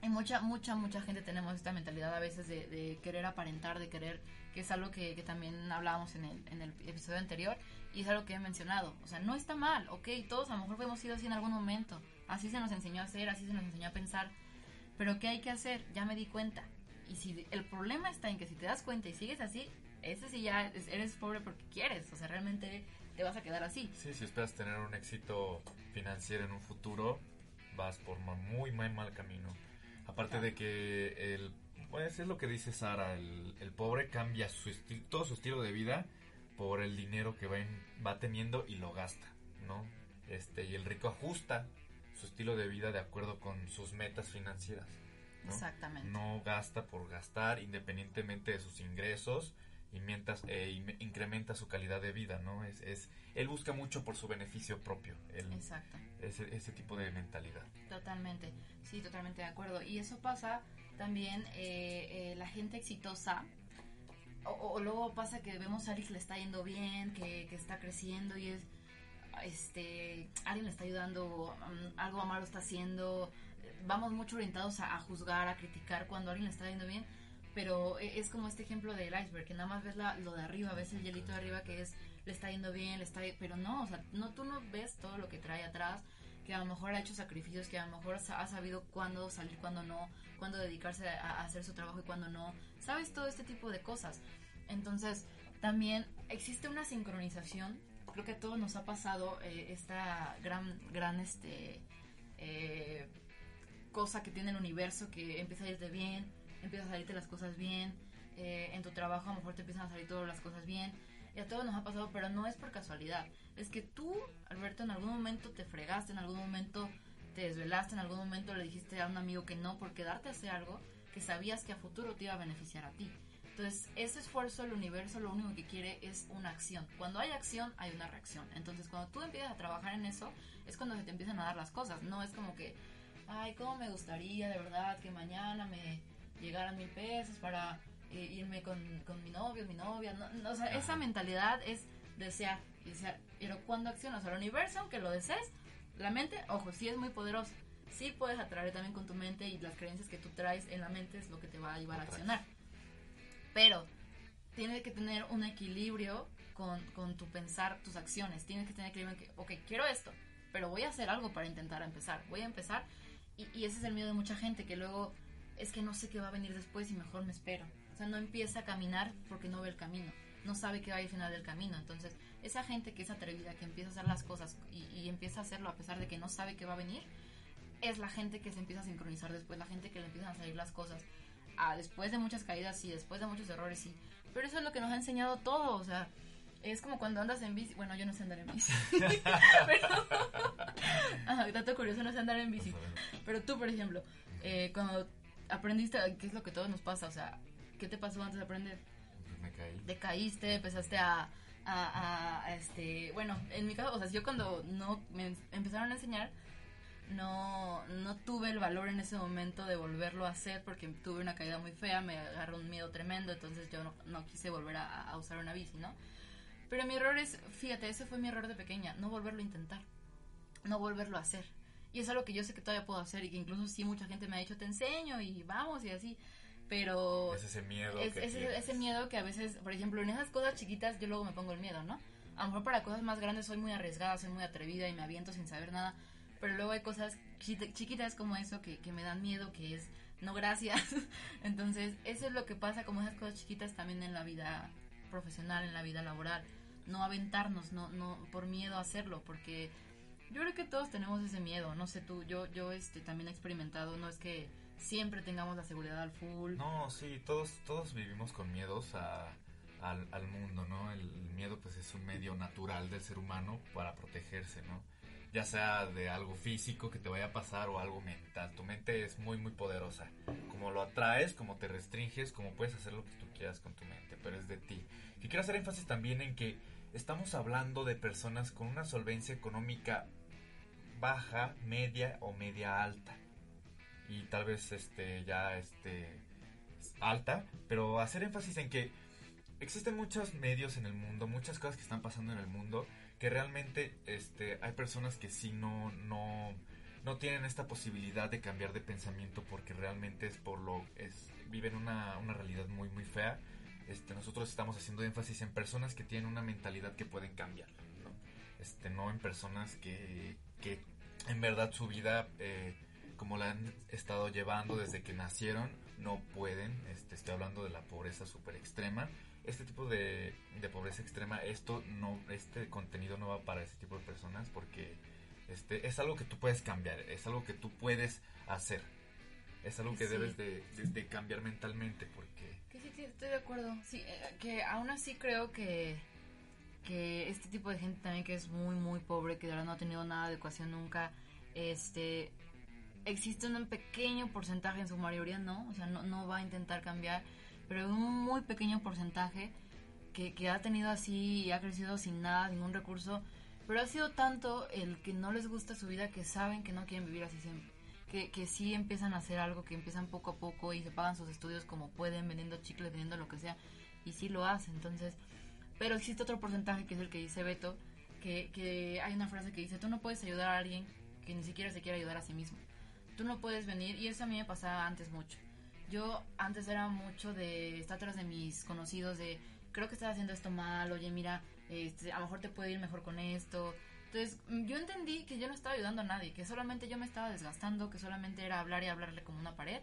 Y mucha, mucha, mucha gente tenemos esta mentalidad a veces de, querer aparentar, de querer, que es algo que, también hablábamos en el, en el episodio anterior y es algo que he mencionado. O sea, no está mal, ok, todos a lo mejor hemos sido así en algún momento. Así se nos enseñó a hacer, así se nos enseñó a pensar. Pero ¿qué hay que hacer? Ya me di cuenta. Y si el problema está en que si te das cuenta y sigues así, ese sí ya eres pobre porque quieres, o sea, realmente te vas a quedar así. Sí, si esperas tener un éxito financiero en un futuro, vas por muy, muy mal camino. Aparte de que el, pues es lo que dice Sara, el, el pobre cambia su todo su estilo de vida por el dinero que va, va teniendo y lo gasta, ¿no? Este, y el rico ajusta su estilo de vida de acuerdo con sus metas financieras. Exactamente. No gasta por gastar independientemente de sus ingresos y mientras eh, incrementa su calidad de vida, ¿no? Es, es, él busca mucho por su beneficio propio. Exacto. Ese, ese tipo de mentalidad. Totalmente, sí, totalmente de acuerdo. Y eso pasa también, eh, eh, la gente exitosa, o, luego pasa que vemos a alguien que le está yendo bien, que, está creciendo y es, este, alguien le está ayudando, um, algo malo está haciendo, vamos mucho orientados a, a juzgar, a criticar cuando alguien le está yendo bien pero e, es como este ejemplo del iceberg, que nada más ves la, lo de arriba, ves el hielito de arriba que es, le está yendo bien, le está, pero no, o sea, no, tú no ves todo lo que trae atrás, que a lo mejor ha hecho sacrificios, que a lo mejor ha sabido cuándo salir, cuándo no, cuándo dedicarse a, hacer su trabajo y cuándo no, sabes todo este tipo de cosas. Entonces, también existe una sincronización, creo que a todos nos ha pasado eh, esta gran, gran, este, eh, cosa que tiene el universo, que empieza a irte bien, empiezan a salirte las cosas bien, eh, en tu trabajo a lo mejor te empiezan a salir todas las cosas bien, y a todos nos ha pasado, pero no es por casualidad, es que tú, Alberto, en algún momento te fregaste, en algún momento te desvelaste, en algún momento le dijiste a un amigo que no por quedarte a algo que sabías que a futuro te iba a beneficiar a ti. Entonces, ese esfuerzo, el universo lo único que quiere es una acción. Cuando hay acción, hay una reacción. Entonces, cuando tú empiezas a trabajar en eso, es cuando se te empiezan a dar las cosas. No es como que, ay, cómo me gustaría de verdad que mañana me, llegar a mil pesos para eh, irme con, con, mi novio, mi novia. No, o sea, esa mentalidad es desear, desear. Pero cuando accionas al universo, aunque lo desees, la mente, ojo, sí es muy poderosa. Sí puedes atraer también con tu mente y las creencias que tú traes en la mente es lo que te va a llevar a accionar. Pero tienes que tener un equilibrio con, con tu pensar, tus acciones. Tienes que tener equilibrio en que, ok, quiero esto, pero voy a hacer algo para intentar empezar. Voy a empezar y, y ese es el miedo de mucha gente que luego es que no sé qué va a venir después y mejor me espero. Sea, no empieza a caminar porque no ve el camino, no sabe qué va al final del camino. Entonces, esa gente que es atrevida, que empieza a hacer las cosas y, empieza a hacerlo a pesar de que no sabe qué va a venir, es la gente que se empieza a sincronizar después, la gente que le empiezan a salir las cosas. Ah, después de muchas caídas, y después de muchos errores, sí. Pero eso es lo que nos ha enseñado todo, o sea, es como cuando andas en bici. Bueno, yo no sé andar en bici. pero. dato curioso, no sé andar en bici. Pero tú, por ejemplo, eh, cuando aprendiste, ¿qué es lo que todos nos pasa? O sea, ¿qué te pasó antes de aprender? Me caí. Te caíste, empezaste a, a, a, este, bueno, en mi caso, o sea, yo cuando no me empezaron a enseñar, no, no tuve el valor en ese momento de volverlo a hacer porque tuve una caída muy fea, me agarró un miedo tremendo, entonces yo no, no quise volver a, a, usar una bici, ¿no? Pero mi error es, fíjate, ese fue mi error de pequeña, no volverlo a intentar, no volverlo a hacer. Y es algo que yo sé que todavía puedo hacer y que incluso sí mucha gente me ha dicho, te enseño y vamos y así. Pero... Es ese miedo. Es, que ese, tienes. ese miedo que a veces, por ejemplo, en esas cosas chiquitas yo luego me pongo el miedo, ¿no? A lo mejor para cosas más grandes soy muy arriesgada, soy muy atrevida y me aviento sin saber nada. Pero luego hay cosas chi- chiquitas como eso que, que me dan miedo, que es no gracias. Entonces, eso es lo que pasa como esas cosas chiquitas también en la vida profesional, en la vida laboral. No aventarnos, no, no, por miedo a hacerlo, porque yo creo que todos tenemos ese miedo. No sé tú, yo, yo este, también he experimentado, no es que siempre tengamos la seguridad al full. No, sí, todos, todos vivimos con miedos a, al, mundo, ¿no? El, el miedo pues es un medio natural del ser humano para protegerse, ¿no? Ya sea de algo físico que te vaya a pasar o algo mental. Tu mente es muy, muy poderosa. Como lo atraes, como te restringes, como puedes hacer lo que tú quieras con tu mente, pero es de ti. Y quiero hacer énfasis también en que estamos hablando de personas con una solvencia económica baja, media o media alta. Y tal vez este ya este alta, pero hacer énfasis en que existen muchos medios en el mundo, muchas cosas que están pasando en el mundo, que realmente este, hay personas que sí no, no, no tienen esta posibilidad de cambiar de pensamiento porque realmente es por lo es viven una, una realidad muy muy fea. Este, nosotros estamos haciendo énfasis en personas que tienen una mentalidad que pueden cambiar, ¿no? Este, no en personas que, que en verdad su vida eh, como la han estado llevando desde que nacieron no pueden, este, estoy hablando de la pobreza super extrema, este tipo de, de pobreza extrema, esto no, este contenido no va para ese tipo de personas porque este, es algo que tú puedes cambiar, es algo que tú puedes hacer, es algo que Sí. debes de, de- de cambiar mentalmente porque Que sí, sí, estoy de acuerdo. Sí, eh, que aún así creo que, que este tipo de gente también que es muy, muy pobre, que de verdad no ha tenido nada de educación nunca, este, existe un pequeño porcentaje, en su mayoría no, o sea, no, no va a intentar cambiar, pero un muy pequeño porcentaje que, que ha tenido así y ha crecido sin nada, ningún recurso, pero ha sido tanto el que no les gusta su vida que saben que no quieren vivir así siempre. Que, que sí empiezan a hacer algo, que empiezan poco a poco y se pagan sus estudios como pueden, vendiendo chicles, vendiendo lo que sea, y sí lo hacen. Entonces, pero existe otro porcentaje que es el que dice Beto, que, que hay una frase que dice, tú no puedes ayudar a alguien que ni siquiera se quiere ayudar a sí mismo. Tú no puedes venir, y eso a mí me pasaba antes mucho. Yo antes era mucho de estar atrás de mis conocidos, de creo que estás haciendo esto mal, oye, mira, este, a lo mejor te puede ir mejor con esto. Entonces, mm, yo entendí que yo no estaba ayudando a nadie, que solamente yo me estaba desgastando, que solamente era hablar y hablarle como una pared,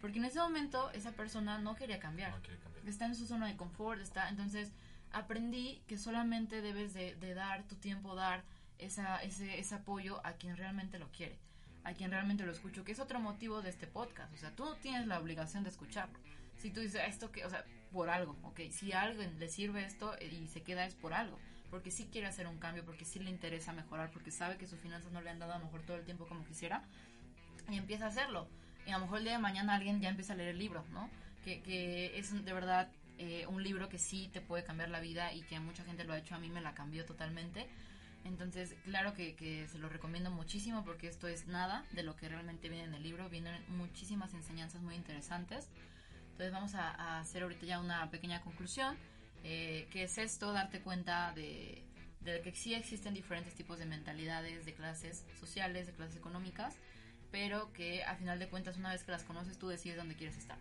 porque en ese momento esa persona no quería cambiar no quiere cambiar. está en su zona de confort, está, entonces aprendí que solamente debes de, de dar tu tiempo, dar esa, ese, ese apoyo a quien realmente lo quiere, a quien realmente lo escucho, que es otro motivo de este podcast, o sea, tú tienes la obligación de escucharlo. Si tú dices esto que, o sea, por algo, ok, si a alguien le sirve esto eh, y se queda es por algo, porque sí quiere hacer un cambio, porque sí le interesa mejorar, porque sabe que sus finanzas no le han dado a lo mejor todo el tiempo como quisiera, y empieza a hacerlo. Y a lo mejor el día de mañana alguien ya empieza a leer el libro, ¿no? Que, que es de verdad eh, un libro que sí te puede cambiar la vida y que mucha gente lo ha hecho, a mí me la cambió totalmente. Entonces, claro que, que se lo recomiendo muchísimo porque esto es nada de lo que realmente viene en el libro. Vienen muchísimas enseñanzas muy interesantes. Entonces vamos a, a hacer ahorita ya una pequeña conclusión. Eh, que es esto? Darte cuenta de, de que sí existen diferentes tipos de mentalidades, de clases sociales, de clases económicas, pero que a final de cuentas una vez que las conoces tú decides dónde quieres estar.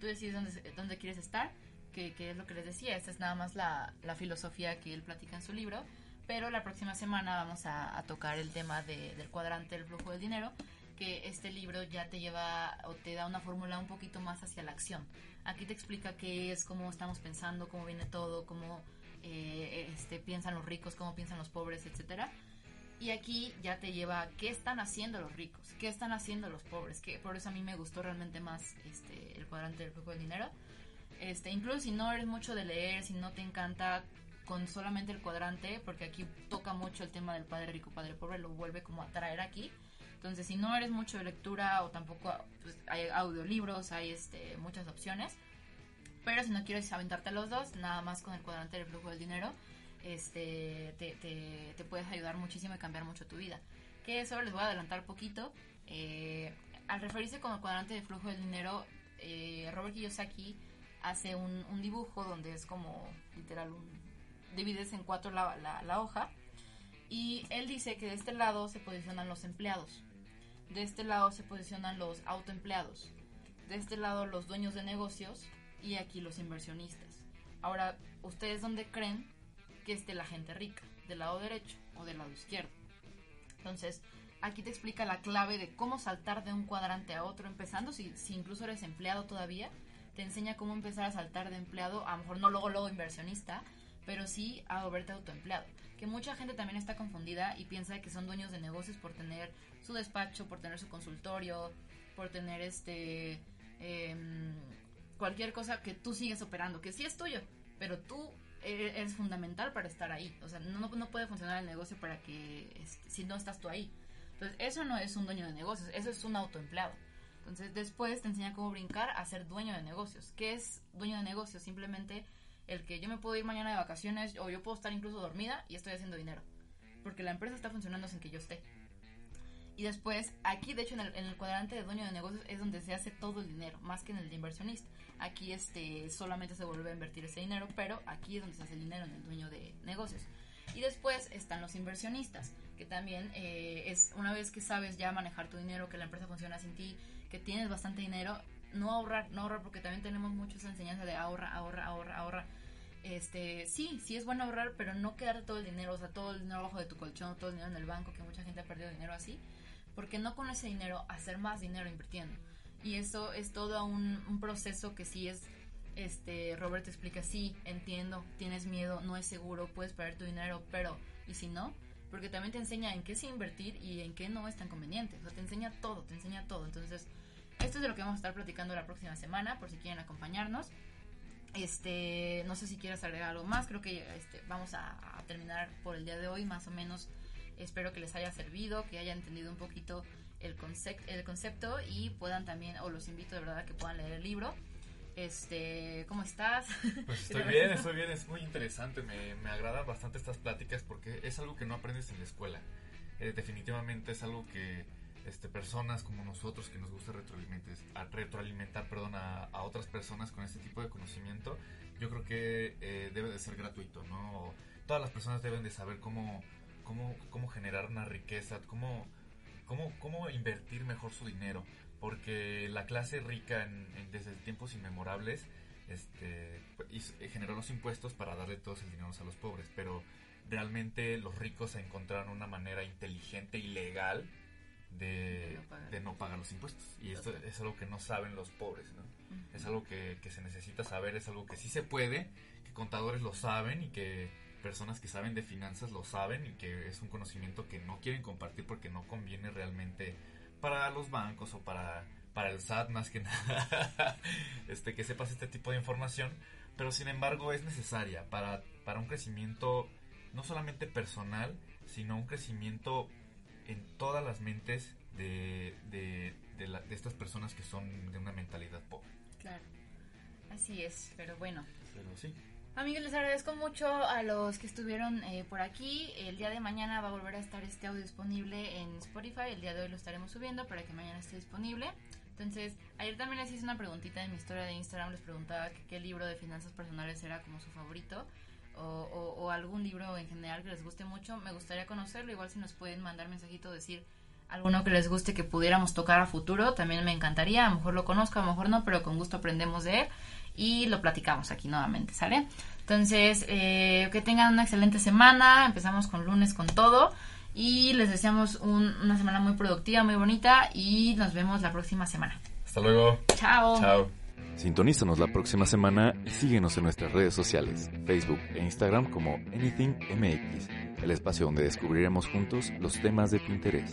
Tú decides dónde, dónde quieres estar, que, que es lo que les decía, esta es nada más la, la filosofía que él platica en su libro, pero la próxima semana vamos a, tocar el tema de- del cuadrante del flujo del dinero, que este libro ya te lleva o te da una fórmula un poquito más hacia la acción. Aquí te explica qué es, cómo estamos pensando, cómo viene todo, cómo eh, este, piensan los ricos, cómo piensan los pobres, etcétera. Y aquí ya te lleva a qué están haciendo los ricos, qué están haciendo los pobres, que por eso a mí me gustó realmente más este, el cuadrante del flujo del dinero. Este, incluso si no eres mucho de leer, si no te encanta con solamente el cuadrante, porque aquí toca mucho el tema del padre rico, padre pobre, lo vuelve como a traer aquí. Entonces, si no eres mucho de lectura o tampoco pues, hay audiolibros, hay este, muchas opciones. Pero si no quieres aventarte los dos, nada más con el cuadrante del flujo del dinero, este, te, te, te puedes ayudar muchísimo y cambiar mucho tu vida. Que eso les voy a adelantar poquito. Eh, al referirse con el cuadrante de flujo del dinero, eh, Robert Kiyosaki hace un, un dibujo donde es como literal un, divides en cuatro la, hoja y él dice que de este lado se posicionan los empleados, de este lado se posicionan los autoempleados, de este lado los dueños de negocios y aquí los inversionistas. Ahora, ¿ustedes dónde creen que esté la gente rica? ¿Del lado derecho o del lado izquierdo? Entonces, aquí te explica la clave de cómo saltar de un cuadrante a otro, empezando, si, si incluso eres empleado todavía, te enseña cómo empezar a saltar de empleado, a lo mejor no luego, luego inversionista, pero sí a volverte autoempleado. Que mucha gente también está confundida y piensa que son dueños de negocios por tener su despacho, por tener su consultorio, por tener este em, cualquier cosa que tú sigues operando, que sí es tuyo, pero tú e-, eres fundamental para estar ahí. O sea, no, no puede funcionar el negocio para que este, si no estás tú ahí. Entonces, eso no es un dueño de negocios, eso es un autoempleado. Entonces, después te enseña cómo brincar a ser dueño de negocios. ¿Qué es dueño de negocios? Simplemente el que yo me puedo ir mañana de vacaciones o yo puedo estar incluso dormida y estoy haciendo dinero. Porque la empresa está funcionando sin que yo esté. Y después, aquí de hecho en el, cuadrante de dueño de negocios es donde se hace todo el dinero, más que en el de inversionista. Aquí este solamente se vuelve a invertir ese dinero, pero aquí es donde se hace el dinero en el dueño de negocios. Y después están los inversionistas, que también eh, es una vez que sabes ya manejar tu dinero, que la empresa funciona sin ti, que tienes bastante dinero, no ahorrar, no ahorrar, porque también tenemos mucho esa enseñanza de ahorra, ahorra, ahorra, ahorra. Este, sí, sí es bueno ahorrar, pero no quedarte todo el dinero, o sea, todo el dinero abajo de tu colchón, todo el dinero en el banco, que mucha gente ha perdido dinero así, porque no con ese dinero hacer más dinero invirtiendo. Y eso es todo un, proceso que sí es, este, Roberto explica, sí, entiendo, tienes miedo, no es seguro, puedes perder tu dinero, pero, ¿y si no? Porque también te enseña en qué sí invertir y en qué no es tan conveniente. O sea, te enseña todo, te enseña todo. Entonces, esto es de lo que vamos a estar platicando la próxima semana, por si quieren acompañarnos. Este, no sé si quieres agregar algo más, creo que este, vamos a, a, terminar por el día de hoy, más o menos. Espero que les haya servido, que hayan entendido un poquito el, concept, el concepto y puedan también, o los invito de verdad a que puedan leer el libro. Este, ¿cómo estás? Pues estoy bien, estoy bien, es muy interesante, me, me agradan bastante estas pláticas porque es algo que no aprendes en la escuela. Eh, definitivamente es algo que este, personas como nosotros que nos gusta retroalimentar, a retroalimentar perdón, a, a, otras personas con este tipo de conocimiento, yo creo que eh, debe de ser gratuito, ¿no? Todas las personas deben de saber cómo, cómo, cómo generar una riqueza, cómo, cómo, cómo invertir mejor su dinero, porque la clase rica en, en, desde tiempos inmemorables este, generó los impuestos para darle todos el dinero a los pobres, pero realmente los ricos encontraron una manera inteligente y legal de, de, no pagar los impuestos. Y esto es algo que no saben los pobres, ¿no? Uh -huh. Es algo que, que, se necesita saber, es algo que sí se puede, que contadores lo saben y que personas que saben de finanzas lo saben y que es un conocimiento que no quieren compartir porque no conviene realmente para los bancos o para, para el SAT más que nada, este, que sepas este tipo de información, pero sin embargo es necesaria para, para un crecimiento no solamente personal, sino un crecimiento en todas las mentes de, de, de, la, de, estas personas que son de una mentalidad pobre. Claro, así es, pero bueno. Pero sí. Amigos, les agradezco mucho a los que estuvieron eh, por aquí. El día de mañana va a volver a estar este audio disponible en Spotify. El día de hoy lo estaremos subiendo para que mañana esté disponible. Entonces, ayer también les hice una preguntita en mi historia de Instagram. Les preguntaba que qué libro de finanzas personales era como su favorito. O, o, o, algún libro en general que les guste mucho. Me gustaría conocerlo. Igual si nos pueden mandar mensajito, decir alguno que les guste que pudiéramos tocar a futuro, también me encantaría. A lo mejor lo conozco, a lo mejor no, pero con gusto aprendemos de él y lo platicamos aquí nuevamente, ¿sale? Entonces, eh, que tengan una excelente semana. Empezamos con lunes con todo. Y les deseamos un, una semana muy productiva, muy bonita. Y nos vemos la próxima semana. Hasta luego. Chao. Chao. Sintonízanos la próxima semana y síguenos en nuestras redes sociales, Facebook e Instagram como AnythingMX, el espacio donde descubriremos juntos los temas de tu interés.